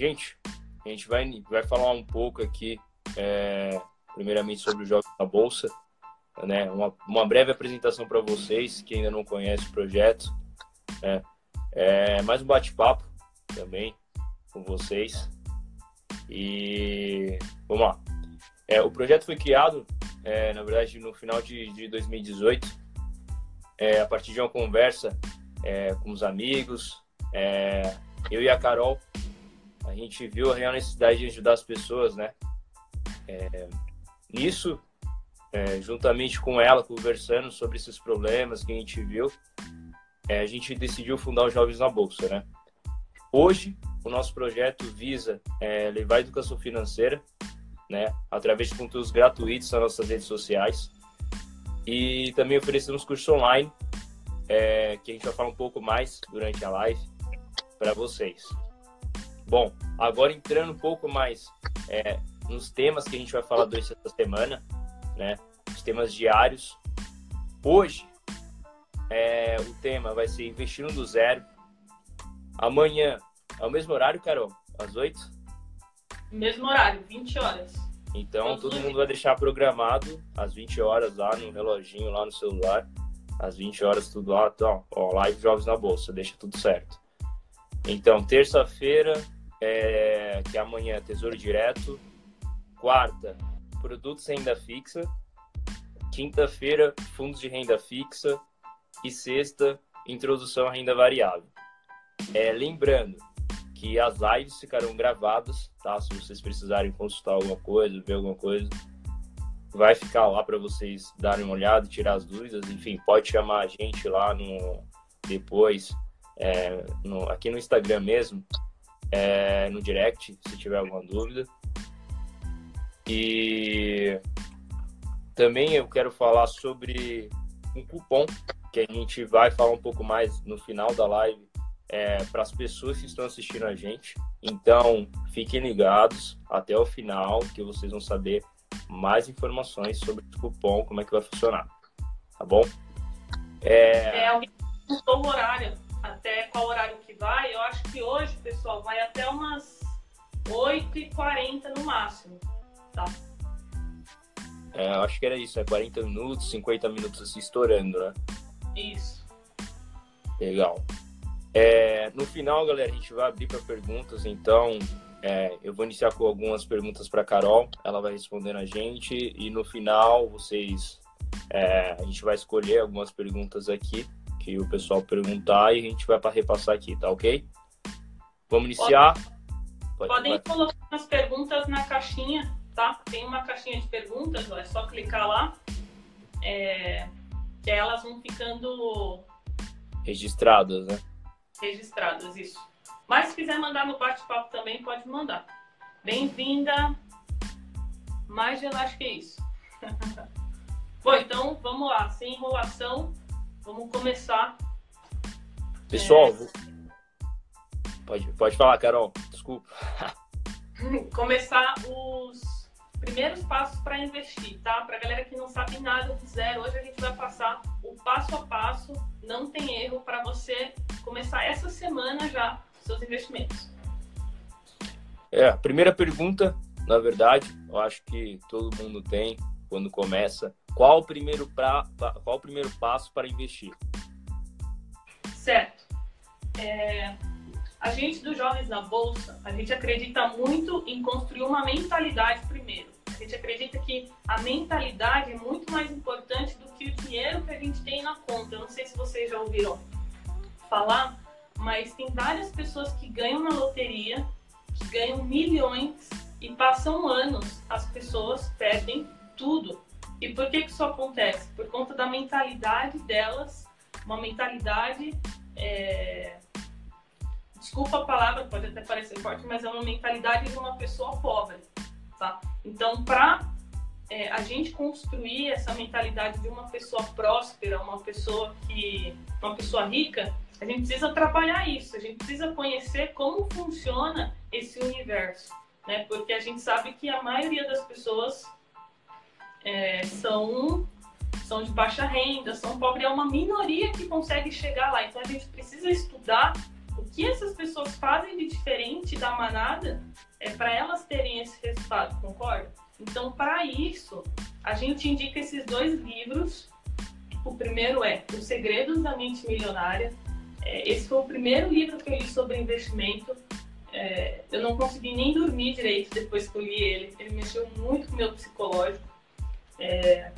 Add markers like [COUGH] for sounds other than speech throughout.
gente, a gente vai, vai falar um pouco aqui, é, primeiramente, sobre os jogos da Bolsa, né? Uma, uma breve apresentação para vocês que ainda não conhecem o projeto, né? É, mais um bate-papo também com vocês. E vamos lá. É, o projeto foi criado, é, na verdade, no final de, de 2018, é, a partir de uma conversa é, com os amigos. É, eu e a Carol, a gente viu a real necessidade de ajudar as pessoas, né? É, nisso, juntamente com ela, conversando sobre esses problemas que a gente viu, a gente decidiu fundar os Jovens na Bolsa, né? Hoje, o nosso projeto visa é, levar a educação financeira, né, através de conteúdos gratuitos nas nossas redes sociais. E também oferecemos curso online, é, que a gente vai falar um pouco mais durante a live para vocês. Bom, agora entrando um pouco mais é, nos temas que a gente vai falar durante essa semana, né, os temas diários. Hoje, é, o tema vai ser investindo do zero. Amanhã, é o mesmo horário, Carol? Às 8? Mesmo horário, 20 horas. Então, todo mundo vai deixar programado às 20 horas lá no reloginho, lá no celular. Às 20 horas, tudo lá. Então, ó, live Jogos na Bolsa, deixa tudo certo. Então, terça-feira, é, que é amanhã é Tesouro Direto. Quarta, produtos renda fixa. Quinta-feira, fundos de renda fixa. E sexta, introdução à renda variável. É, lembrando, que as lives ficarão gravadas, tá? Se vocês precisarem consultar alguma coisa, ver alguma coisa, vai ficar lá para vocês darem uma olhada, tirar as dúvidas. Enfim, pode chamar a gente lá no depois, é, no, aqui no Instagram mesmo, é, no direct, se tiver alguma dúvida. E também eu quero falar sobre um cupom que a gente vai falar um pouco mais no final da live é, para as pessoas que estão assistindo a gente. Então, fiquem ligados até o final, que vocês vão saber mais informações sobre o cupom, como é que vai funcionar. Tá bom? É, é alguém horário, até qual horário que vai. Eu acho que hoje, pessoal, vai até umas 8h40 no máximo, tá? É, acho que era isso, é 40 minutos, 50 minutos assim, estourando, né? Isso. Legal. É, no final, galera, a gente vai abrir para perguntas, então é, eu vou iniciar com algumas perguntas para Carol, ela vai respondendo a gente e no final vocês é, a gente vai escolher algumas perguntas aqui que o pessoal perguntar e a gente vai para repassar aqui, tá ok? Vamos iniciar. Pode, Podem vai. colocar as perguntas na caixinha, tá? Tem uma caixinha de perguntas, é só clicar lá, é, que elas vão ficando registradas, né? registradas, isso. Mas se quiser mandar no bate-papo também, pode mandar. Bem-vinda. Mais acho que é isso. [LAUGHS] Bom, então vamos lá, sem enrolação, vamos começar. Pessoal, é... pode, pode falar, Carol, desculpa. [LAUGHS] começar os primeiros passos para investir, tá? Para galera que não sabe nada do zero, hoje a gente vai passar o passo a passo, não tem erro para você começar essa semana já seus investimentos. É, a primeira pergunta, na verdade, eu acho que todo mundo tem quando começa, qual o primeiro pra, qual o primeiro passo para investir? Certo. É, a gente dos jovens na bolsa, a gente acredita muito em construir uma mentalidade primeiro. A gente acredita que a mentalidade é muito mais importante do que o dinheiro que a gente tem na conta. Eu não sei se vocês já ouviram falar, mas tem várias pessoas que ganham na loteria, que ganham milhões e passam anos, as pessoas perdem tudo. E por que, que isso acontece? Por conta da mentalidade delas, uma mentalidade é, desculpa a palavra, pode até parecer forte, mas é uma mentalidade de uma pessoa pobre, tá? Então, para é, a gente construir essa mentalidade de uma pessoa próspera, uma pessoa que, uma pessoa rica, a gente precisa trabalhar isso, a gente precisa conhecer como funciona esse universo, né? Porque a gente sabe que a maioria das pessoas é, são são de baixa renda, são pobres, é uma minoria que consegue chegar lá. Então a gente precisa estudar o que essas pessoas fazem de diferente da manada é para elas terem esse resultado, concorda? Então, para isso, a gente indica esses dois livros. O primeiro é Os Segredos da Mente Milionária. É, esse foi o primeiro livro que eu li sobre investimento. É, eu não consegui nem dormir direito depois que eu li ele. Ele mexeu muito com o meu psicológico. É,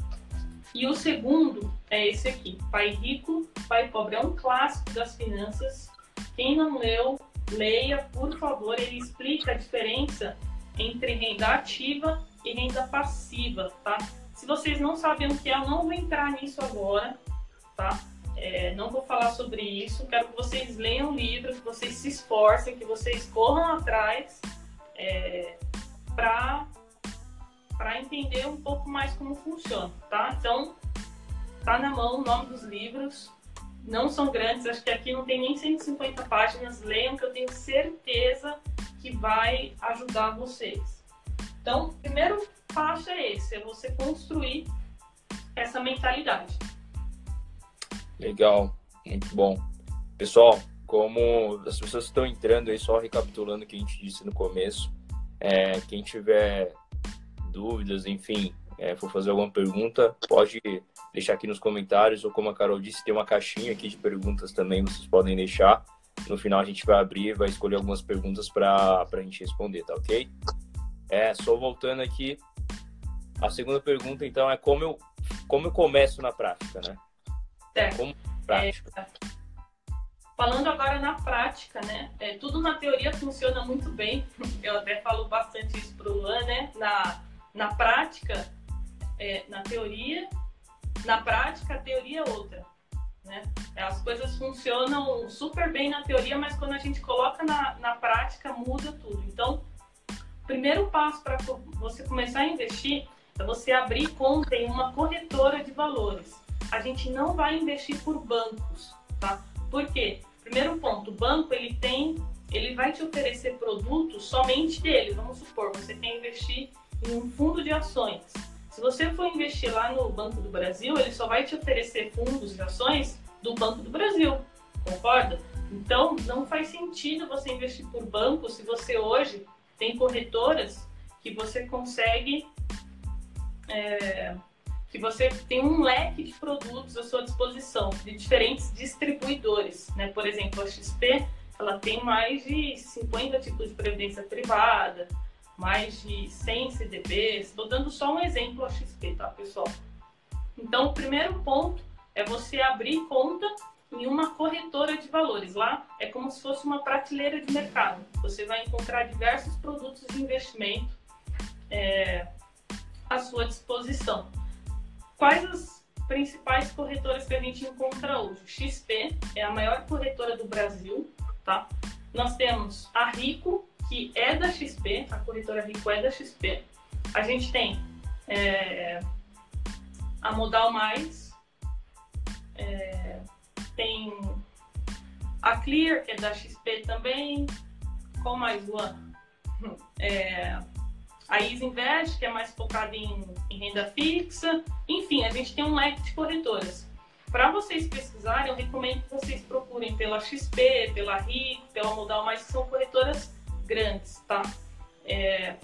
e o segundo é esse aqui, Pai Rico, Pai Pobre. É um clássico das finanças. Quem não leu, leia, por favor. Ele explica a diferença entre renda ativa e renda passiva, tá? Se vocês não sabem o que é, eu não vou entrar nisso agora, tá? É, não vou falar sobre isso. Quero que vocês leiam o livro, que vocês se esforcem, que vocês corram atrás é, para para entender um pouco mais como funciona, tá? Então, tá na mão o nome dos livros. Não são grandes, acho que aqui não tem nem 150 páginas. Leiam que eu tenho certeza que vai ajudar vocês. Então, o primeiro passo é esse, é você construir essa mentalidade. Legal, muito bom. Pessoal, como as pessoas estão entrando aí, só recapitulando o que a gente disse no começo, é, quem tiver dúvidas, enfim, é, for fazer alguma pergunta, pode deixar aqui nos comentários, ou como a Carol disse, tem uma caixinha aqui de perguntas também, vocês podem deixar. No final a gente vai abrir, vai escolher algumas perguntas para a gente responder, tá ok? É, só voltando aqui, a segunda pergunta, então, é como eu, como eu começo na prática, né? É. Como prática. É, falando agora na prática, né? É, tudo na teoria funciona muito bem. [LAUGHS] Eu até falo bastante isso pro Luan, né? Na, na prática, é, na teoria, na prática, a teoria é outra. Né? As coisas funcionam super bem na teoria, mas quando a gente coloca na, na prática, muda tudo. Então, primeiro passo para você começar a investir é você abrir conta em uma corretora de valores. A gente não vai investir por bancos, tá? Por quê? Primeiro ponto, o banco ele tem, ele vai te oferecer produtos somente dele. Vamos supor, você quer investir em um fundo de ações. Se você for investir lá no Banco do Brasil, ele só vai te oferecer fundos de ações do Banco do Brasil, concorda? Então, não faz sentido você investir por banco se você hoje tem corretoras que você consegue. É, que você tem um leque de produtos à sua disposição, de diferentes distribuidores. Né? Por exemplo, a XP ela tem mais de 50 tipos de previdência privada, mais de 100 CDBs. Estou dando só um exemplo a XP, tá, pessoal? Então, o primeiro ponto é você abrir conta em uma corretora de valores. Lá é como se fosse uma prateleira de mercado. Você vai encontrar diversos produtos de investimento é, à sua disposição. Quais as principais corretoras que a gente encontra hoje? XP é a maior corretora do Brasil, tá? Nós temos a Rico, que é da XP, a corretora Rico é da XP. A gente tem é, a Modal Mais, é, tem a Clear, é da XP também. Qual mais, Luan? É, a Easy Invest, que é mais focada em, em, renda fixa. Enfim, a gente tem um leque de corretoras. Para vocês pesquisarem, eu recomendo que vocês procurem pela XP, pela RIC, pela Modal Mais, que são corretoras grandes, tá? É,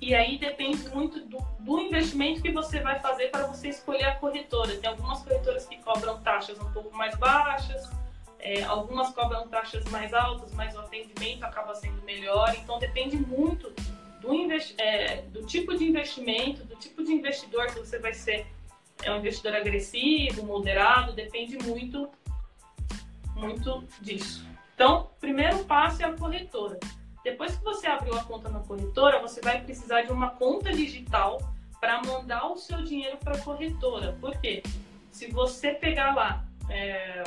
e aí depende muito do, do, investimento que você vai fazer para você escolher a corretora. Tem algumas corretoras que cobram taxas um pouco mais baixas, é, algumas cobram taxas mais altas, mas o atendimento acaba sendo melhor. Então depende muito do, é, do tipo de investimento, do tipo de investidor que você vai ser. É um investidor agressivo, moderado, depende muito, muito disso. Então, primeiro passo é a corretora. Depois que você abriu a conta na corretora, você vai precisar de uma conta digital para mandar o seu dinheiro para a corretora. Por quê? Se você pegar lá, é,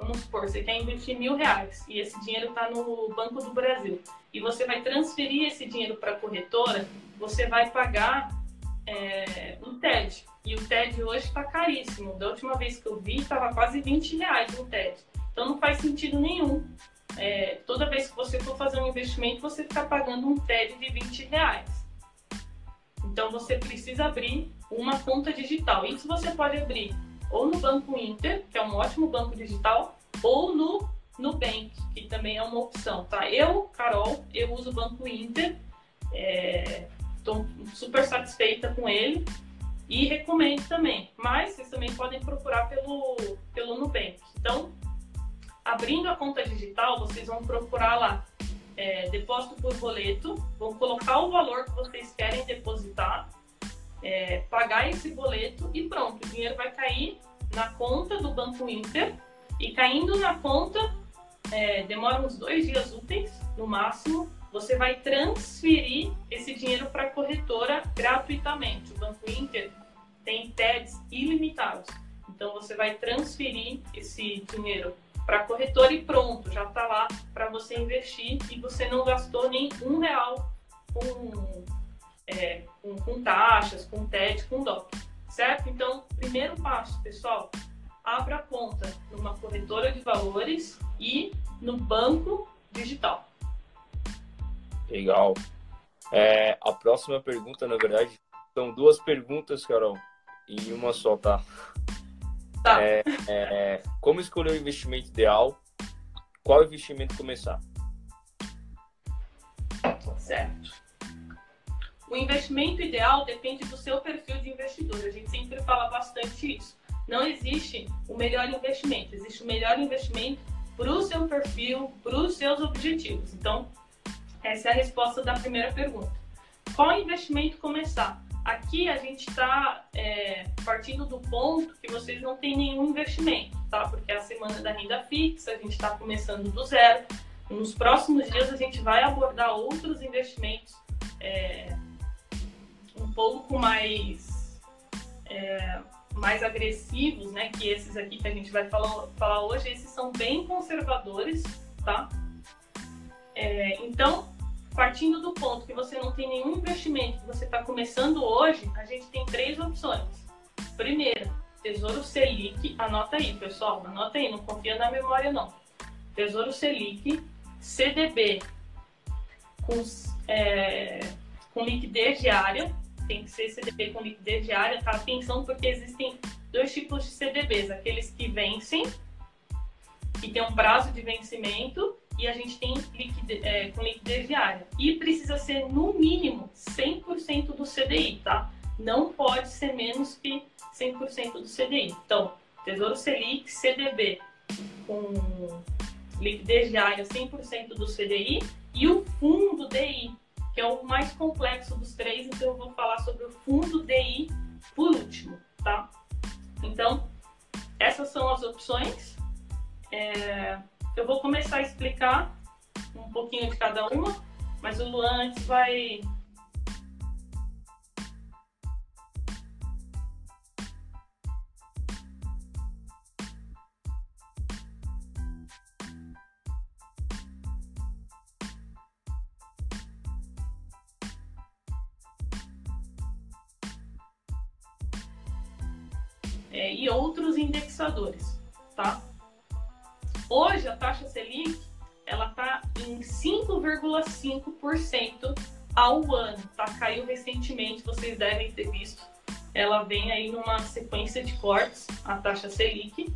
vamos supor, você quer investir mil reais e esse dinheiro está no Banco do Brasil e você vai transferir esse dinheiro para a corretora, você vai pagar é, um TED. E o TED hoje está caríssimo. Da última vez que eu vi, estava quase 20 reais um TED. Então não faz sentido nenhum é, toda vez que você for fazer um investimento, você ficar pagando um TED de 20 reais. Então você precisa abrir uma conta digital. Isso você pode abrir ou no Banco Inter, que é um ótimo banco digital, ou no Nubank, que também é uma opção, tá? Eu, Carol, eu uso o Banco Inter, estou é, super satisfeita com ele e recomendo também. Mas vocês também podem procurar pelo, pelo Nubank. Então, abrindo a conta digital, vocês vão procurar lá é, depósito por boleto, vão colocar o valor que vocês querem depositar, é, pagar esse boleto e pronto, o dinheiro vai cair na conta do Banco Inter e caindo na conta, é, demora uns dois dias úteis no máximo, você vai transferir esse dinheiro para a corretora gratuitamente. O Banco Inter tem TEDs ilimitados. Então você vai transferir esse dinheiro para a corretora e pronto, já está lá para você investir e você não gastou nem um real com, é, com, com taxas, com TED, com DOC, certo? Então, primeiro passo, pessoal, abra conta numa corretora de valores e no banco digital. Legal. É, a próxima pergunta, na verdade, são duas perguntas, Carol, em uma só, tá? Tá. É, é, como escolher o investimento ideal? Qual investimento começar? Certo. O investimento ideal depende do seu perfil de investidor. A gente sempre fala bastante isso. Não existe o melhor investimento, existe o melhor investimento para o seu perfil, para os seus objetivos. Então, essa é a resposta da primeira pergunta. Qual investimento começar? Aqui a gente está é, partindo do ponto que vocês não têm nenhum investimento, tá? Porque é a semana da renda fixa, a gente está começando do zero. Nos próximos dias a gente vai abordar outros investimentos é, um pouco mais, é, mais agressivos, né? Que esses aqui que a gente vai falar, falar hoje, esses são bem conservadores, tá? É, então, partindo do ponto que você não tem nenhum investimento, que você está começando hoje, a gente tem três opções. Primeira, Tesouro Selic, anota aí, pessoal, anota aí, não confia na memória não. Tesouro Selic, CDB com, é, com liquidez diária, tem que ser CDB com liquidez diária, tá? Atenção, porque existem dois tipos de CDBs, aqueles que vencem, que tem um prazo de vencimento, e a gente tem é, com liquidez diária. E precisa ser, no mínimo, 100% do CDI, tá? Não pode ser menos que 100% do CDI. Então, Tesouro Selic, CDB, com liquidez diária 100% do CDI, e o fundo DI, que é o mais complexo dos três, então eu vou falar sobre o fundo DI por último, tá? Então, essas são as opções. É, eu vou começar a explicar um pouquinho de cada uma, mas o Luan antes vai É, e outros indexadores, tá? Hoje a taxa Selic ela está em 5,5% ao ano, tá? Caiu recentemente, vocês devem ter visto. Ela vem aí numa sequência de cortes, a taxa Selic.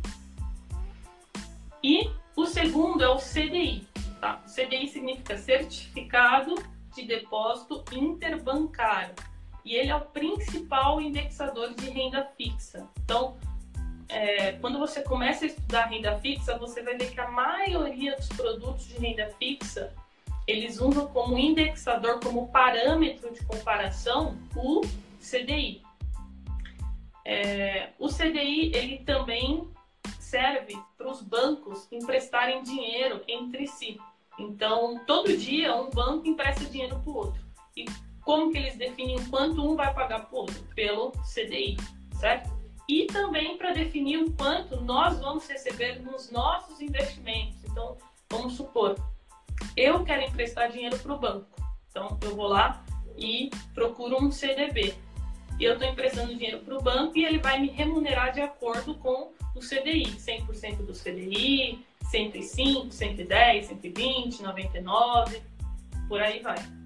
E o segundo é o CDI, tá? CDI significa Certificado de Depósito Interbancário. E ele é o principal indexador de renda fixa. Então, é, quando você começa a estudar renda fixa, você vai ver que a maioria dos produtos de renda fixa eles usam como indexador, como parâmetro de comparação, o CDI. É, o CDI ele também serve para os bancos emprestarem dinheiro entre si. Então, todo dia um banco empresta dinheiro para o outro. E como que eles definem quanto um vai pagar para o outro? Pelo CDI, certo? E também para definir o quanto nós vamos receber nos nossos investimentos. Então, vamos supor, eu quero emprestar dinheiro para o banco, então eu vou lá e procuro um CDB. E eu estou emprestando dinheiro para o banco e ele vai me remunerar de acordo com o CDI, 100% do CDI, 105, 110, 120, 99, por aí vai.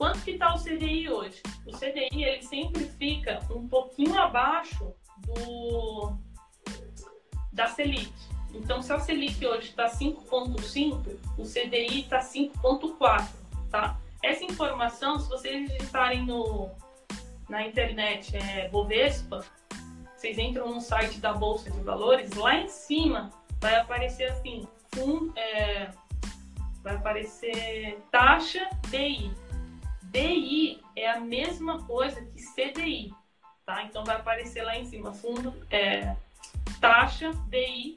Quanto que está o CDI hoje? O CDI ele sempre fica um pouquinho abaixo do, da Selic. Então, se a Selic hoje está 5,5, o CDI está 5,4, tá? Essa informação, se vocês digitarem no, na internet é, Bovespa, vocês entram no site da Bolsa de Valores, lá em cima vai aparecer assim, fundo, é, vai aparecer taxa DI. DI é a mesma coisa que CDI, tá? Então vai aparecer lá em cima, fundo, é, taxa DI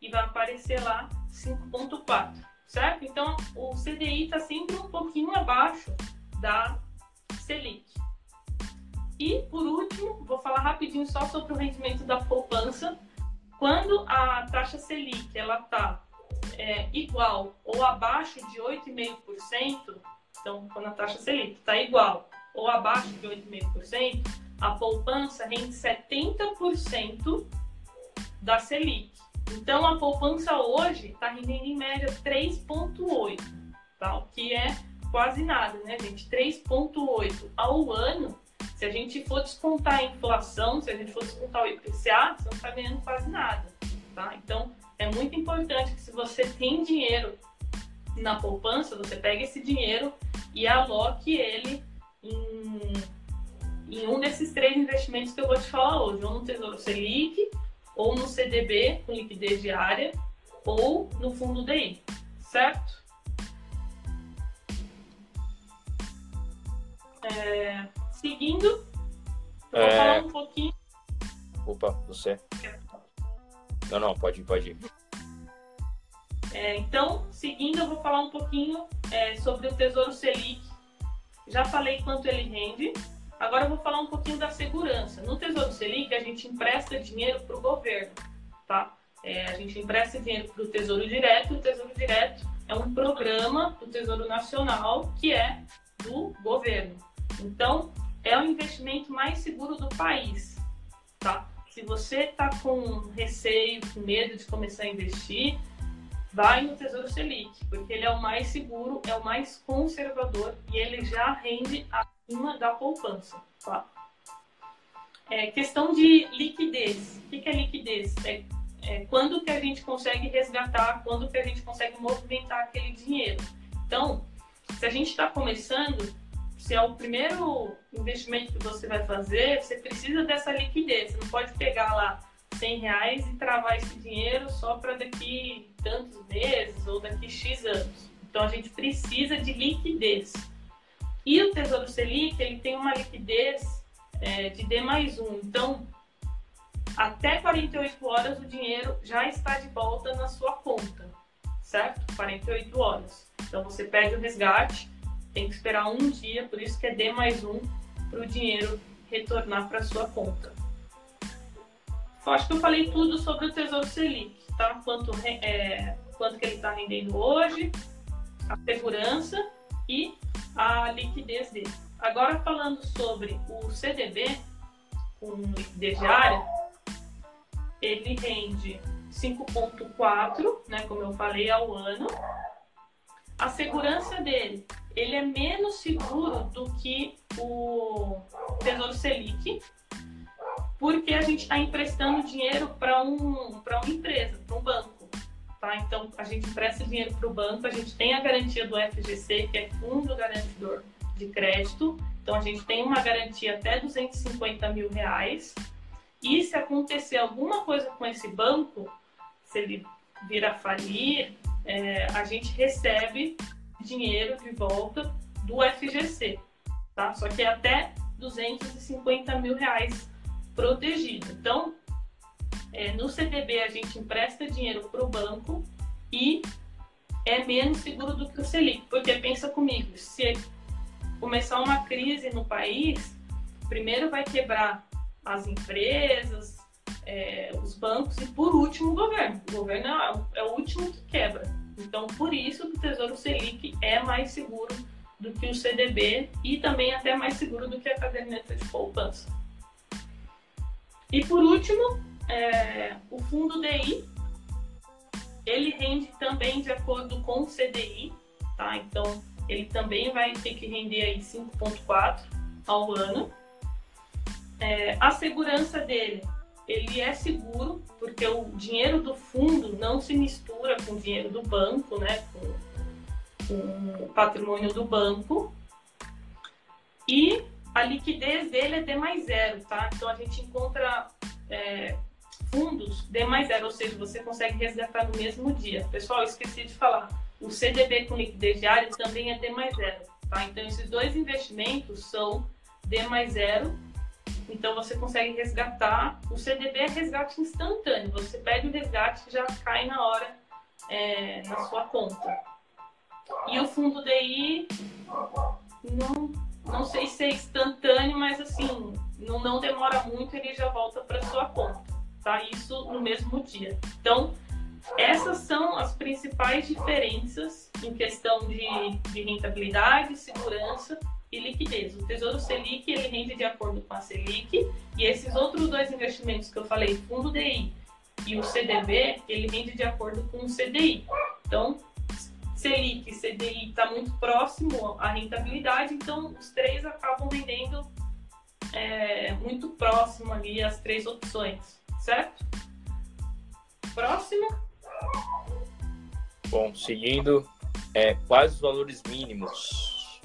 e vai aparecer lá 5.4, certo? Então o CDI está sempre um pouquinho abaixo da Selic. E por último, vou falar rapidinho só sobre o rendimento da poupança. Quando a taxa Selic ela está é, igual ou abaixo de 8,5%, então quando a taxa Selic está igual ou abaixo de 8,5%, a poupança rende 70% da Selic. Então a poupança hoje está rendendo em média 3,8%, tá? o que é quase nada, né, gente? 3,8% ao ano. Se a gente for descontar a inflação, se a gente for descontar o IPCA, você não está ganhando quase nada. Tá? Então, é muito importante que se você tem dinheiro na poupança, você pegue esse dinheiro e aloque ele em, em um desses três investimentos que eu vou te falar hoje, ou no Tesouro Selic, ou no CDB com liquidez diária, ou no fundo DI, certo? É, seguindo, eu vou é... falar um pouquinho. Opa, você. Não, não, pode ir, pode ir. É, então, seguindo, eu vou falar um pouquinho é, sobre o Tesouro Selic. Já falei quanto ele rende. Agora eu vou falar um pouquinho da segurança. No Tesouro Selic, a gente empresta dinheiro para o governo, tá? É, a gente empresta dinheiro para o Tesouro Direto. O Tesouro Direto é um programa do Tesouro Nacional que é do governo. Então, é o investimento mais seguro do país, tá? Se você está com receio, com medo de começar a investir, vai no Tesouro Selic, porque ele é o mais seguro, é o mais conservador e ele já rende acima da poupança. Tá? É, questão de liquidez. O que é liquidez? É, é quando que a gente consegue resgatar, quando que a gente consegue movimentar aquele dinheiro. Então, se a gente está começando, se é o primeiro investimento que você vai fazer, você precisa dessa liquidez. Você não pode pegar lá 100 reais e travar esse dinheiro só para daqui tantos meses ou daqui X anos. Então a gente precisa de liquidez. E o Tesouro Selic ele tem uma liquidez é, de D mais um. Então, até 48 horas o dinheiro já está de volta na sua conta, certo? 48 horas. Então você pede o resgate, tem que esperar um dia, por isso que é D mais um para o dinheiro retornar para sua conta. Eu acho que eu falei tudo sobre o Tesouro Selic, tá? Quanto, é, quanto que ele está rendendo hoje, a segurança e a liquidez dele. Agora falando sobre o CDB, com liquidez diária, ele rende 5,4, né, como eu falei, ao ano. A segurança dele, ele é menos seguro do que o Tesouro Selic, porque a gente está emprestando dinheiro para um, uma empresa, para um banco. Tá? Então, a gente empresta dinheiro para o banco, a gente tem a garantia do FGC, que é Fundo Garantidor de Crédito. Então, a gente tem uma garantia até 250 mil reais. E se acontecer alguma coisa com esse banco, se ele vir a falir, é, a gente recebe dinheiro de volta do FGC, tá? Só que é até 250 mil reais protegido. Então, é, no CDB a gente empresta dinheiro para o banco e é menos seguro do que o Selic, porque pensa comigo, se começar uma crise no país, primeiro vai quebrar as empresas, é, os bancos e por último o governo. O governo é, é o último que quebra. Então, por isso o Tesouro Selic é mais seguro do que o CDB e também até mais seguro do que a caderneta de poupança. E por último, é, o fundo DI, ele rende também de acordo com o CDI, tá? Então, ele também vai ter que render aí 5,4 ao ano. É, a segurança dele, ele é seguro, porque o dinheiro do fundo não se mistura com o dinheiro do banco, né? Com, com o patrimônio do banco. E a liquidez dele é D mais zero, tá? Então a gente encontra é, fundos D mais zero, ou seja, você consegue resgatar no mesmo dia. Pessoal, esqueci de falar. O CDB com liquidez diária também é D mais zero, tá? Então esses dois investimentos são D mais zero então você consegue resgatar. O CDB é resgate instantâneo. Você pede o resgate e já cai na hora é, na sua conta. E o fundo DI não, não sei se é instantâneo, mas assim, não, não demora muito, ele já volta para sua conta. Tá? Isso no mesmo dia. Então, essas são as principais diferenças em questão de, de rentabilidade, segurança e liquidez. O Tesouro Selic ele rende de acordo com a Selic e esses outros dois investimentos que eu falei, fundo DI e o CDB, ele rende de acordo com o CDI. Então, Selic e CDI está muito próximo à rentabilidade, então os três acabam rendendo é, muito próximo ali as três opções, certo? Próximo. Bom, seguindo, é, quais os valores mínimos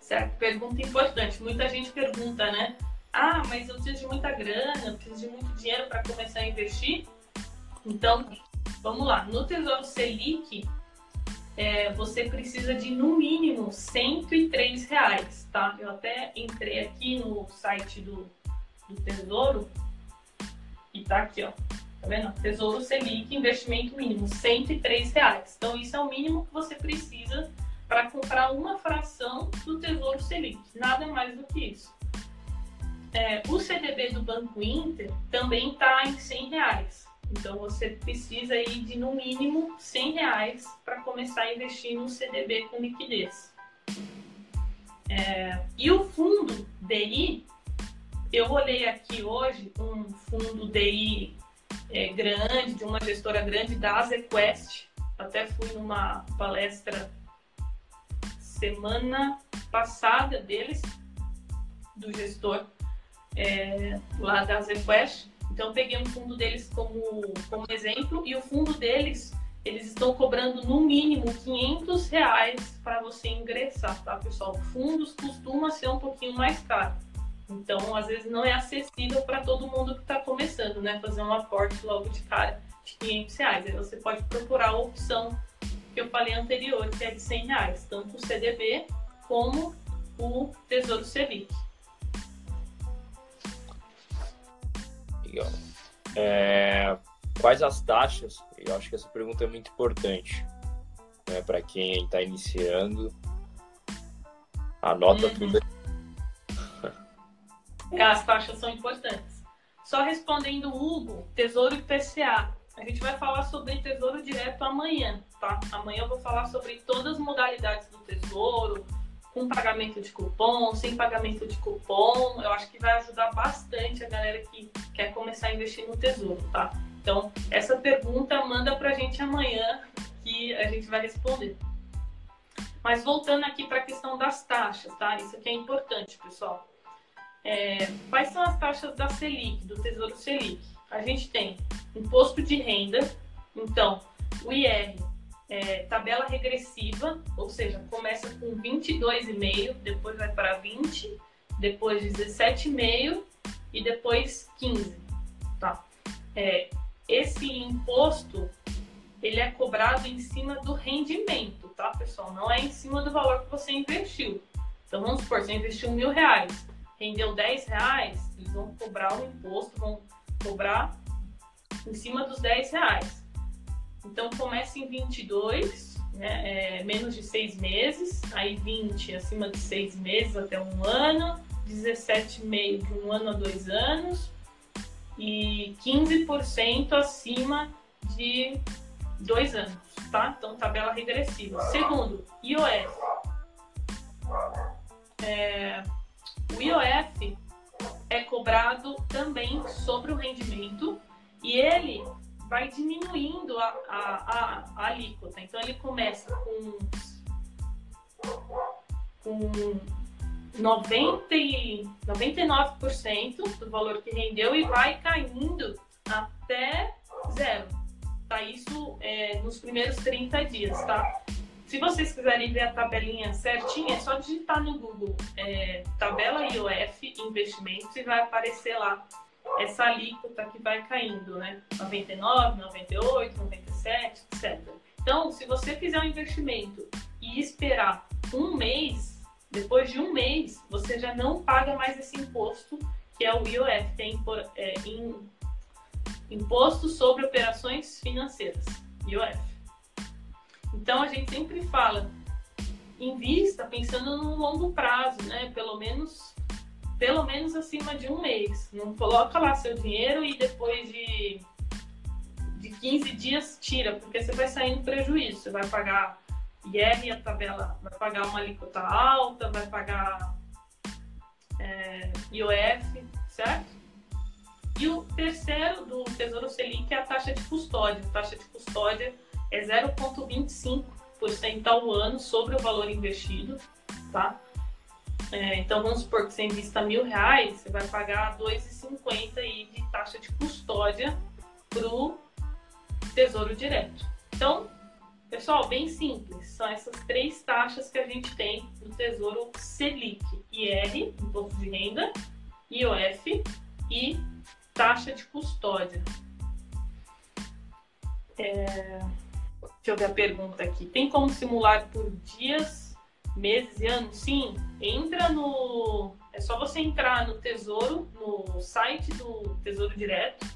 Certo? Pergunta importante. Muita gente pergunta, né? Ah, mas eu preciso de muita grana, eu preciso de muito dinheiro para começar a investir. Então, vamos lá. No Tesouro Selic, é, você precisa de no mínimo 103 reais, tá? Eu até entrei aqui no site do, do Tesouro e tá aqui, ó. Tá vendo? Tesouro Selic, investimento mínimo, 103 reais. Então, isso é o mínimo que você precisa para comprar uma fração do Tesouro Selic, nada mais do que isso. É, o CDB do Banco Inter também está em 100 reais. Então você precisa aí de no mínimo 100 reais para começar a investir no CDB com liquidez. É, e o fundo DI, eu olhei aqui hoje um fundo DI é, grande, de uma gestora grande da Azequest. Até fui numa palestra semana passada deles, do gestor é, lá da ZQuest. Então, peguei um fundo deles como, como exemplo e o fundo deles, eles estão cobrando no mínimo 500 reais para você ingressar, tá, pessoal? Fundos costuma ser um pouquinho mais caro. Então, às vezes, não é acessível para todo mundo que está começando, né? Fazer um aporte logo de cara de 500 reais. Aí você pode procurar a opção que eu falei anterior, que é de 100 reais, tanto o CDB como o Tesouro Selic. Legal. É, quais as taxas? Eu acho que essa pergunta é muito importante né, para quem está iniciando. Anota uhum. tudo. As taxas são importantes. Só respondendo Hugo, Tesouro e PCA. A gente vai falar sobre Tesouro Direto amanhã, tá? Amanhã eu vou falar sobre todas as modalidades do Tesouro, com pagamento de cupom, sem pagamento de cupom. Eu acho que vai ajudar bastante a galera que quer começar a investir no Tesouro, tá? Então, essa pergunta manda pra gente amanhã que a gente vai responder. Mas voltando aqui para a questão das taxas, tá? Isso aqui é importante, pessoal. É, quais são as taxas da Selic, do Tesouro Selic? a gente tem imposto de renda, então o IR é tabela regressiva, ou seja, começa com 22,5, depois vai para 20, depois 17,5 e depois 15, tá? É, esse imposto ele é cobrado em cima do rendimento, tá, pessoal? Não é em cima do valor que você investiu. Então vamos supor, você investiu mil reais, rendeu 10 reais, eles vão cobrar o imposto, vão cobrar em cima dos 10 reais. Então começa em 22, né, é, menos de seis meses, aí 20 acima de seis meses até um ano, 17,5 de um ano a dois anos e 15% acima de dois anos, tá? Então tabela regressiva. Segundo, IOF. É, o IOF é cobrado também sobre o rendimento e ele vai diminuindo a, a, a, a alíquota. Então ele começa com, com 90, 99% do valor que rendeu e vai caindo até zero. Tá? Isso é, nos primeiros 30 dias, tá? Se vocês quiserem ver a tabelinha certinha, é só digitar no Google é, tabela IOF investimentos e vai aparecer lá essa alíquota que vai caindo, né? 99, 98, 97, etc. Então, se você fizer um investimento e esperar um mês, depois de um mês, você já não paga mais esse imposto, que é o IOF, que é, é Imposto sobre Operações Financeiras, IOF. Então a gente sempre fala, invista pensando no longo prazo, né? Pelo menos, pelo menos acima de um mês. Não coloca lá seu dinheiro e depois de, de 15 dias tira, porque você vai sair no prejuízo. Você vai pagar IR, a tabela vai pagar uma alíquota alta, vai pagar é, IOF, certo? E o terceiro do Tesouro Selic é a taxa de custódia. A taxa de custódia é 0,25% ao ano sobre o valor investido, tá? É, então vamos supor que você invista mil reais, você vai pagar 2,50 aí de taxa de custódia para o Tesouro Direto. Então, pessoal, bem simples, são essas três taxas que a gente tem no Tesouro Selic: IR, imposto de renda, IOF e taxa de custódia. É... Deixa eu ver a pergunta aqui. Tem como simular por dias, meses e anos? Sim. Entra no. É só você entrar no Tesouro, no site do Tesouro Direto.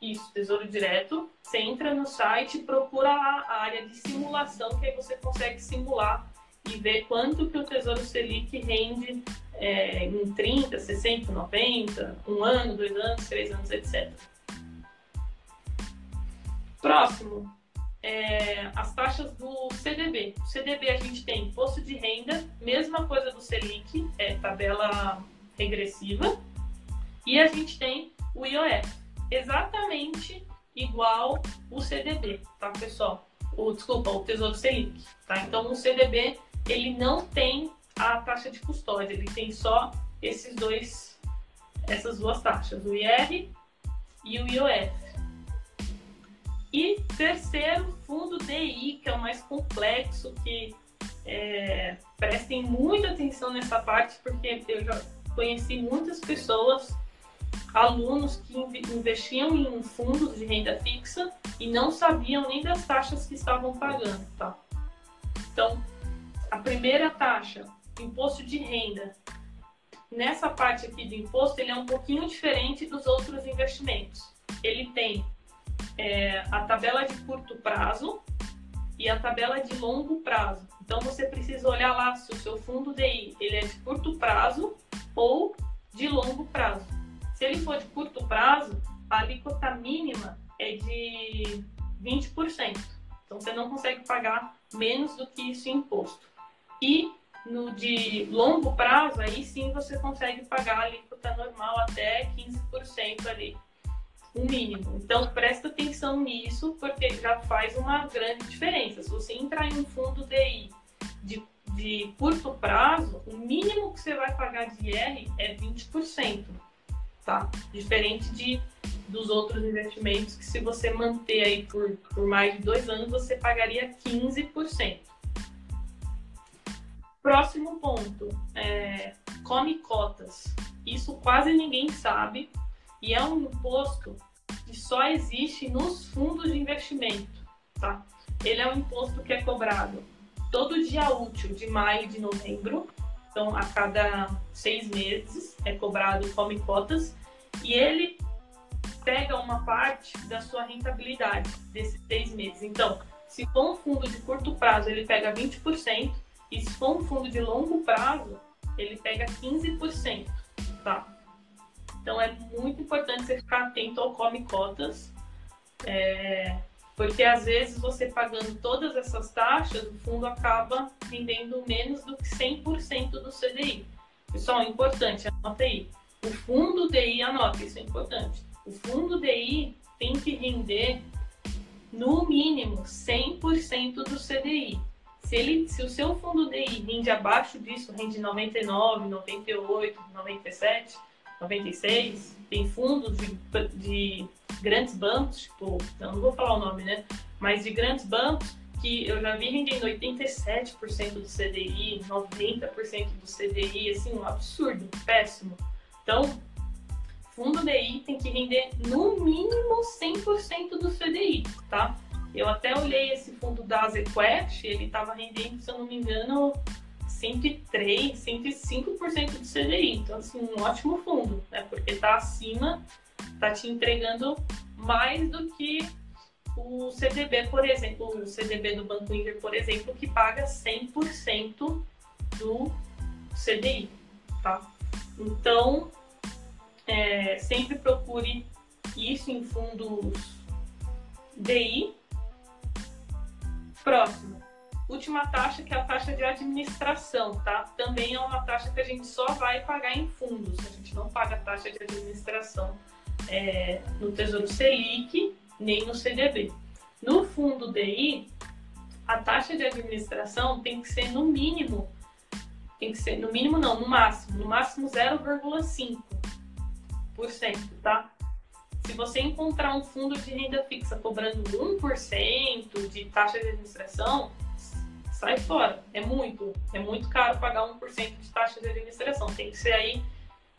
Isso, Tesouro Direto. Você entra no site, procura a área de simulação, que aí você consegue simular e ver quanto que o Tesouro Selic rende é, em 30, 60, 90, um ano, dois anos, três anos, etc. Próximo, é, as taxas do CDB. O CDB a gente tem imposto de renda, mesma coisa do Selic, é tabela regressiva. E a gente tem o IOF, exatamente igual o CDB, tá, pessoal? O, desculpa, o Tesouro Selic, tá? Então, o CDB, ele não tem a taxa de custódia, ele tem só esses dois, essas duas taxas, o IR e o IOF. E terceiro, fundo DI, que é o mais complexo, que é, prestem muita atenção nessa parte, porque eu já conheci muitas pessoas, alunos que investiam em fundos de renda fixa e não sabiam nem das taxas que estavam pagando, tá? Então, a primeira taxa, imposto de renda. Nessa parte aqui do imposto, ele é um pouquinho diferente dos outros investimentos. Ele tem é, a tabela de curto prazo e a tabela de longo prazo. Então você precisa olhar lá se o seu fundo DI ele é de curto prazo ou de longo prazo. Se ele for de curto prazo, a alíquota mínima é de 20%. Então você não consegue pagar menos do que isso em imposto. E no de longo prazo, aí sim você consegue pagar a alíquota normal até 15% ali o mínimo. Então presta atenção nisso, porque já faz uma grande diferença. Se você entrar em um fundo DI de, de curto prazo, o mínimo que você vai pagar de IR é 20%. Tá? Diferente de, dos outros investimentos, que se você manter aí por, por mais de dois anos, você pagaria 15%. Próximo ponto, é, come cotas. Isso quase ninguém sabe, e é um imposto que só existe nos fundos de investimento, tá? Ele é um imposto que é cobrado todo dia útil de maio e de novembro, então a cada seis meses é cobrado come cotas e ele pega uma parte da sua rentabilidade desses seis meses. Então, se for um fundo de curto prazo, ele pega 20%, e se for um fundo de longo prazo, ele pega 15%, tá? Então é muito importante você ficar atento ao come cotas, é, porque às vezes você pagando todas essas taxas, o fundo acaba rendendo menos do que 100% do CDI. Pessoal, é importante, anota aí. O fundo DI, anota, isso é importante. O fundo DI tem que render no mínimo 100% do CDI. Se, ele, se o seu fundo DI rende abaixo disso, rende 99, 98, 97, 96, tem fundos de, de grandes bancos, tipo, não vou falar o nome, né? Mas de grandes bancos que eu já vi rendendo 87% do CDI, 90% do CDI, assim, um absurdo, péssimo. Então, fundo DI tem que render no mínimo 100% do CDI, tá? Eu até olhei esse fundo da Azequest, ele estava rendendo, se eu não me engano, 103, 105% do CDI. Então, assim, um ótimo fundo, né? Porque está acima, está te entregando mais do que o CDB, por exemplo, o CDB do Banco Inter, por exemplo, que paga 100% do CDI, tá? Então, é, sempre procure isso em fundos DI. Próximo, última taxa que é a taxa de administração, tá? Também é uma taxa que a gente só vai pagar em fundos, a gente não paga taxa de administração é, no Tesouro Selic nem no CDB. No fundo DI, a taxa de administração tem que ser no mínimo, tem que ser no mínimo não, no máximo, no máximo 0,5%, tá? Se você encontrar um fundo de renda fixa cobrando 1% de taxa de administração, sai fora. É muito, é muito caro pagar 1% de taxa de administração. Tem que ser aí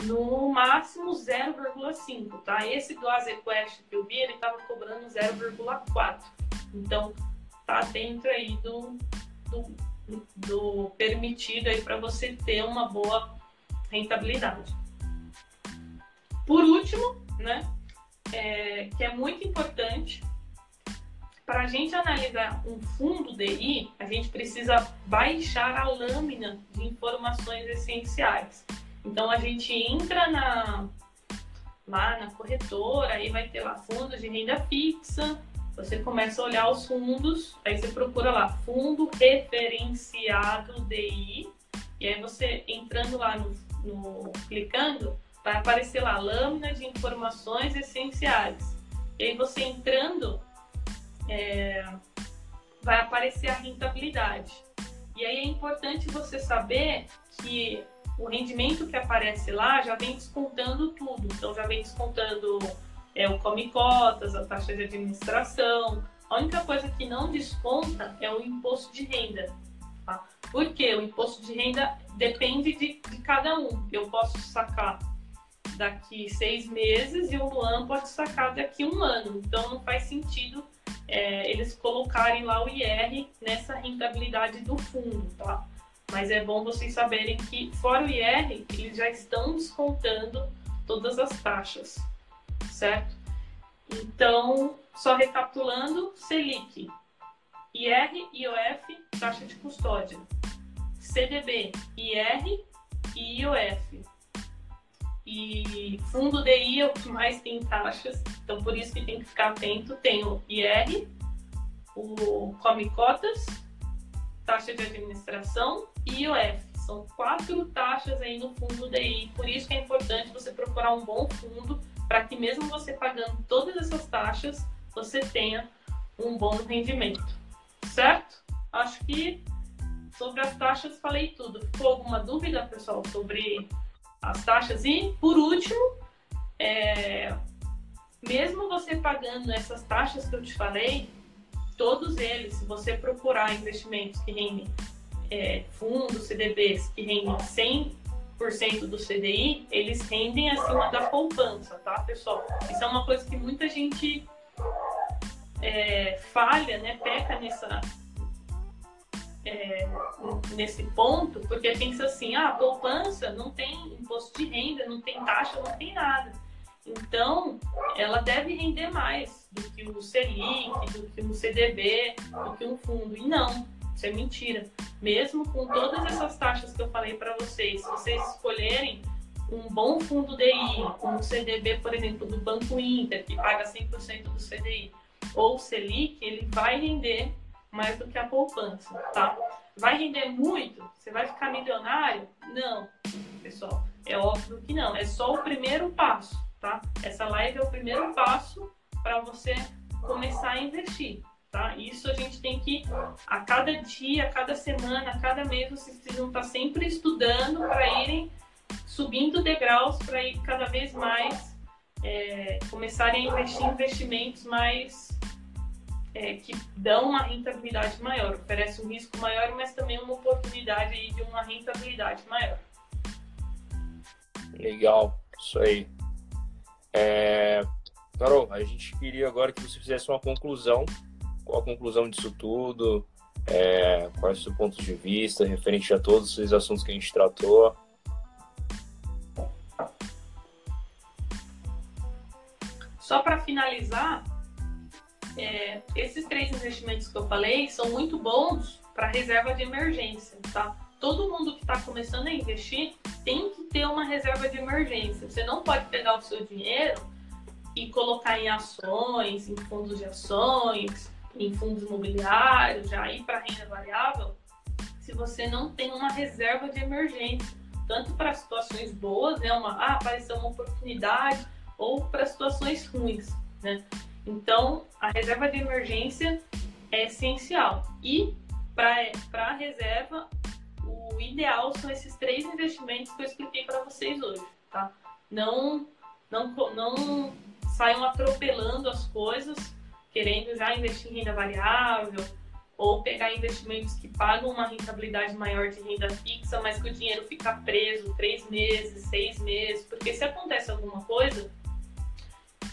no máximo 0,5, tá? Esse do Azequest que eu vi, ele estava cobrando 0,4. Então, tá dentro aí do, do, do permitido aí para você ter uma boa rentabilidade. Por último, né, é, que é muito importante, para a gente analisar um fundo DI, a gente precisa baixar a lâmina de informações essenciais. Então a gente entra na, lá na corretora, aí vai ter lá fundos de renda fixa, você começa a olhar os fundos, aí você procura lá fundo referenciado DI, e aí você entrando lá no, no clicando, vai aparecer lá lâmina de informações essenciais. E aí você entrando, é, vai aparecer a rentabilidade. E aí é importante você saber que o rendimento que aparece lá já vem descontando tudo. Então já vem descontando é, o come cotas, a taxa de administração. A única coisa que não desconta é o imposto de renda. Tá? Porque o imposto de renda depende de, de cada um. Eu posso sacar daqui seis meses e o Luan pode sacar daqui um ano. Então não faz sentido é, eles colocarem lá o IR nessa rentabilidade do fundo, tá? Mas é bom vocês saberem que, fora o IR, eles já estão descontando todas as taxas, certo? Então, só recapitulando, Selic, IR, IOF, taxa de custódia. CDB, IR e IOF. E fundo DI é o que mais tem taxas, então por isso que tem que ficar atento. Tem o IR, o Come Cotas, taxa de administração e IOF. São quatro taxas aí no fundo DI. Por isso que é importante você procurar um bom fundo para que mesmo você pagando todas essas taxas, você tenha um bom rendimento. Certo? Acho que sobre as taxas falei tudo. Ficou alguma dúvida, pessoal, sobre as taxas? E por último, é... mesmo você pagando essas taxas que eu te falei, todos eles, se você procurar investimentos que rendem é, fundos, CDBs, que rendem 100% do CDI, eles rendem acima da poupança, tá, pessoal? Isso é uma coisa que muita gente é, falha, né, peca nessa, é, nesse ponto, porque pensa assim, ah, poupança não tem imposto de renda, não tem taxa, não tem nada. Então, ela deve render mais do que o Selic, do que um CDB, do que um fundo. E não, isso é mentira. Mesmo com todas essas taxas que eu falei para vocês, se vocês escolherem um bom fundo DI, um CDB, por exemplo, do Banco Inter, que paga 100% do CDI, ou o Selic, ele vai render mais do que a poupança, tá? Vai render muito? Você vai ficar milionário? Não, pessoal, é óbvio que não. É só o primeiro passo tá? Essa live é o primeiro passo para você começar a investir. Tá? Isso a gente tem que, a cada dia, a cada semana, a cada mês, vocês precisam estar sempre estudando para irem subindo degraus para ir cada vez mais é, começarem a investir em investimentos mais é, que dão uma rentabilidade maior, oferece um risco maior, mas também uma oportunidade aí de uma rentabilidade maior. Legal, isso aí. É... Carol, a gente queria agora que você fizesse uma conclusão. Qual a conclusão disso tudo? É... Qual é o seu ponto de vista referente a todos esses assuntos que a gente tratou? Só para finalizar, é, esses três investimentos que eu falei são muito bons para reserva de emergência, tá? Todo mundo que está começando a investir tem que ter uma reserva de emergência. Você não pode pegar o seu dinheiro e colocar em ações, em fundos de ações, em fundos imobiliários, já ir para renda variável, se você não tem uma reserva de emergência, tanto para situações boas, né, uma ah, apareceu uma oportunidade ou para situações ruins, né? Então, a reserva de emergência é essencial. E para a reserva, o ideal são esses três investimentos que eu expliquei para vocês hoje, tá? Não, não, não saiam atropelando as coisas, querendo já investir em renda variável ou pegar investimentos que pagam uma rentabilidade maior de renda fixa, mas que o dinheiro fica preso três meses, seis meses, porque se acontece alguma coisa,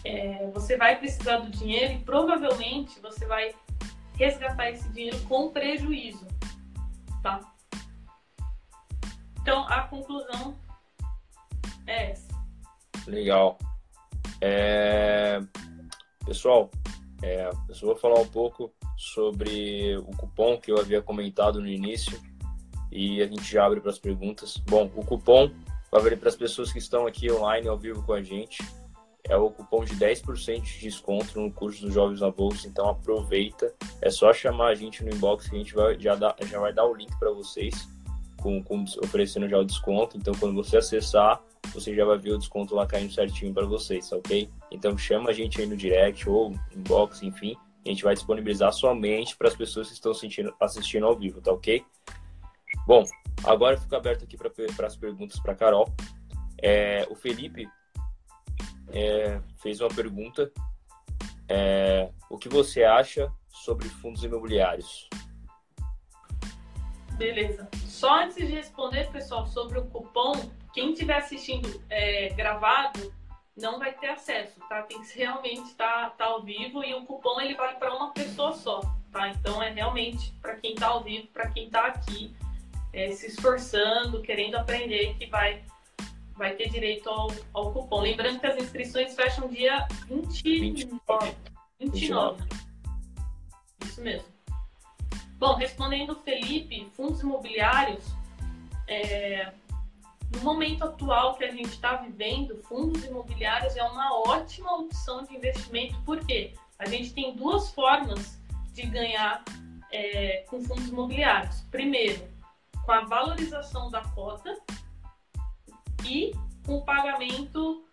é, você vai precisar do dinheiro e provavelmente você vai resgatar esse dinheiro com prejuízo, tá? Então, a conclusão é essa. Legal. É... Pessoal, é, eu só vou falar um pouco sobre o cupom que eu havia comentado no início e a gente já abre para as perguntas. Bom, o cupom vai abrir para as pessoas que estão aqui online ao vivo com a gente é o cupom de 10% de desconto no curso dos Jovens na Bolsa, então aproveita. É só chamar a gente no inbox que a gente vai, já, dá, já vai dar o link para vocês, com, com, oferecendo já o desconto. Então, quando você acessar, você já vai ver o desconto lá caindo certinho para vocês, tá ok? Então, chama a gente aí no direct ou inbox, enfim. A gente vai disponibilizar somente para as pessoas que estão sentindo, assistindo ao vivo, tá ok? Bom, agora fica aberto aqui para as perguntas para Carol. É, o Felipe é, fez uma pergunta. É, o que você acha sobre fundos imobiliários? Beleza. Só antes de responder, pessoal, sobre o cupom, quem estiver assistindo é, gravado não vai ter acesso, tá? Tem que realmente estar tá, tá ao vivo e o cupom ele vale para uma pessoa só, tá? Então é realmente para quem está ao vivo, para quem está aqui é, se esforçando, querendo aprender, que vai vai ter direito ao, ao cupom. Lembrando que as inscrições fecham dia 29. 29. Isso mesmo. Bom, respondendo Felipe, fundos imobiliários, é, no momento atual que a gente está vivendo, fundos imobiliários é uma ótima opção de investimento, porque a gente tem duas formas de ganhar é, com fundos imobiliários. Primeiro, com a valorização da cota, e com o pagamento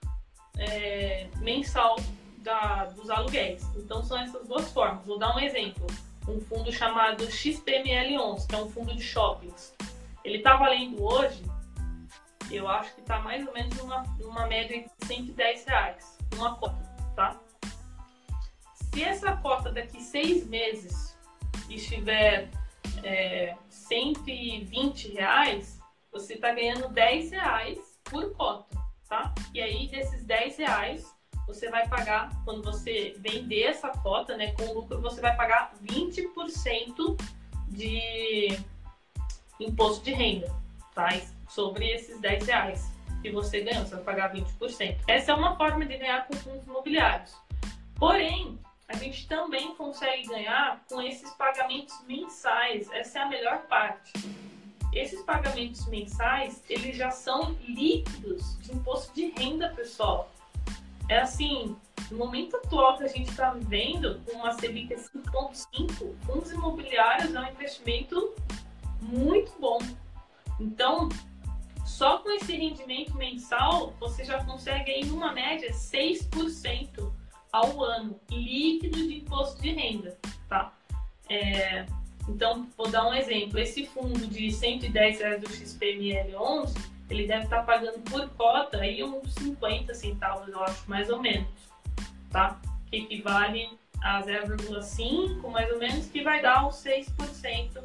é, mensal da, dos aluguéis. Então são essas duas formas. Vou dar um exemplo. Um fundo chamado XPML11, que é um fundo de shoppings. Ele está valendo hoje, eu acho que está mais ou menos numa, média de 110 reais, uma cota, tá? Se essa cota daqui seis meses estiver é, 120 reais, você está ganhando 10 reais por cota, tá? E aí, desses 10 reais, você vai pagar, quando você vender essa cota, né, com lucro, você vai pagar 20% de imposto de renda, tá? Sobre esses 10 reais que você ganhou, você vai pagar 20%. Essa é uma forma de ganhar com fundos imobiliários. Porém, a gente também consegue ganhar com esses pagamentos mensais. Essa é a melhor parte esses pagamentos mensais, eles já são líquidos de imposto de renda, pessoal. É assim, no momento atual que a gente está vivendo, com uma Selic 5,5, fundos imobiliários é um investimento muito bom. Então, só com esse rendimento mensal, você já consegue aí uma média 6% ao ano líquido de imposto de renda. tá? É, então, vou dar um exemplo. Esse fundo de 110 reais do XPML11, ele deve estar pagando por cota aí uns 50 centavos, eu acho, mais ou menos, tá? Que equivale a 0,5, mais ou menos, que vai dar uns 6%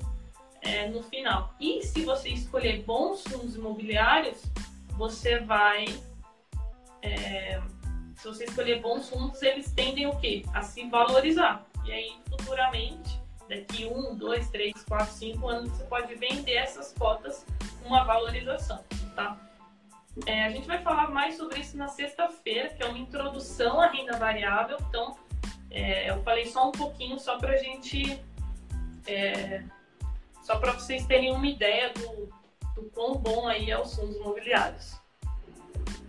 é, no final. E se você escolher bons fundos imobiliários, você vai... É, se você escolher bons fundos, eles tendem o quê? A se valorizar. E aí, futuramente, daqui um, dois, três, quatro, cinco anos, você pode vender essas cotas uma valorização, tá? É, a gente vai falar mais sobre isso na sexta-feira, que é uma introdução à renda variável. Então, é, eu falei só um pouquinho, só para gente. É, só para vocês terem uma ideia do, do quão bom aí é os fundos imobiliários.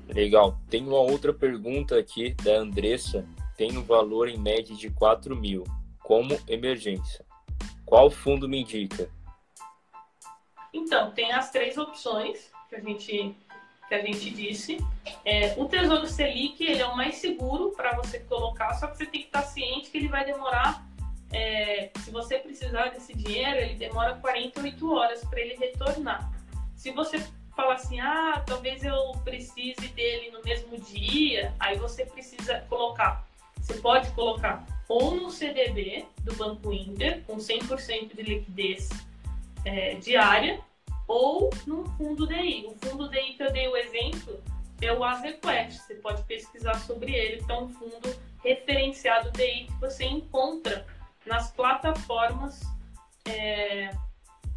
Legal. Tem uma outra pergunta aqui da Andressa. Tem um valor em média de 4 mil, como emergência. Qual fundo me indica? Então, tem as três opções que a gente, que a gente disse. É, o Tesouro Selic ele é o mais seguro para você colocar, só que você tem que estar ciente que ele vai demorar. É, se você precisar desse dinheiro, ele demora 48 horas para ele retornar. Se você falar assim, ah, talvez eu precise dele no mesmo dia, aí você precisa colocar. Você pode colocar ou no CDB do Banco Inter, com 100% de liquidez é, diária, ou no fundo DI. O fundo DI que eu dei o exemplo é o Azequest, você pode pesquisar sobre ele, que é um fundo referenciado DI que você encontra nas plataformas é,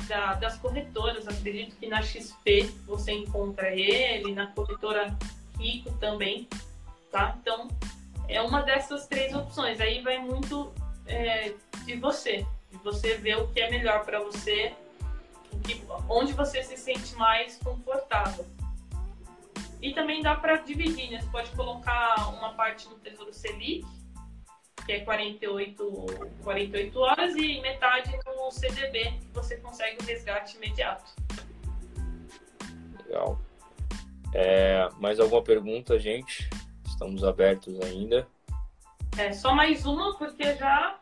da, das corretoras. Acredito que na XP você encontra ele, na corretora Rico também, tá? Então, é uma dessas três opções. Aí vai muito é, de você, de você ver o que é melhor para você, que, onde você se sente mais confortável. E também dá para dividir, né? Você pode colocar uma parte no Tesouro Selic, que é 48, 48 horas, e metade no CDB, que você consegue o resgate imediato. Legal. É, mais alguma pergunta, gente? Estamos abertos ainda. É, só mais uma, porque já,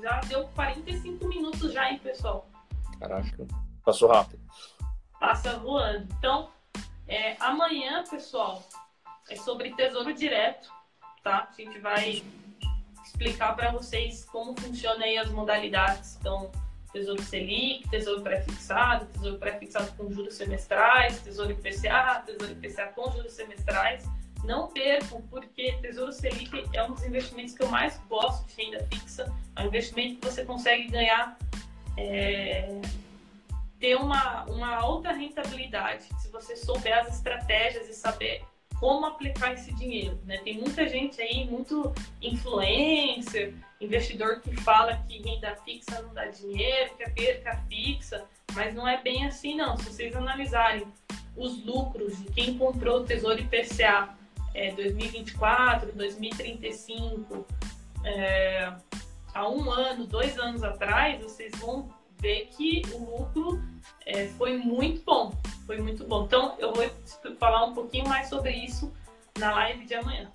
já deu 45 minutos já, hein, pessoal? Caraca, passou rápido. Passa voando. Então, é, amanhã, pessoal, é sobre tesouro direto, tá? A gente vai explicar para vocês como funcionam aí as modalidades. Então, tesouro Selic, tesouro pré-fixado, tesouro pré-fixado com juros semestrais, tesouro IPCA, tesouro IPCA com juros semestrais não percam, porque Tesouro Selic é um dos investimentos que eu mais gosto de renda fixa. É um investimento que você consegue ganhar, é, ter uma, uma alta rentabilidade se você souber as estratégias e saber como aplicar esse dinheiro. Né? Tem muita gente aí, muito influencer, investidor que fala que renda fixa não dá dinheiro, que é perca fixa, mas não é bem assim não. Se vocês analisarem os lucros de quem comprou o Tesouro IPCA é, 2024, 2035, é, há um ano, dois anos atrás, vocês vão ver que o lucro é, foi muito bom. Foi muito bom. Então, eu vou falar um pouquinho mais sobre isso na live de amanhã.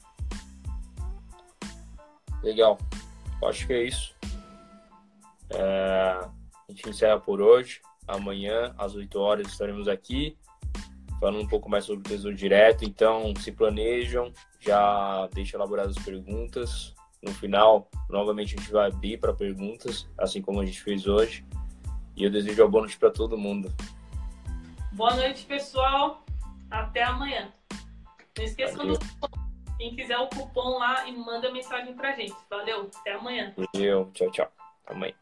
Legal. Acho que é isso. É, a gente encerra por hoje. Amanhã, às 8 horas, estaremos aqui falando um pouco mais sobre o Tesouro Direto. Então, se planejam, já deixa elaboradas as perguntas. No final, novamente, a gente vai abrir para perguntas, assim como a gente fez hoje. E eu desejo a boa noite para todo mundo. Boa noite, pessoal. Até amanhã. Não esqueçam do quem quiser o cupom lá e manda mensagem pra gente. Valeu, até amanhã. Valeu, tchau, tchau. Até amanhã.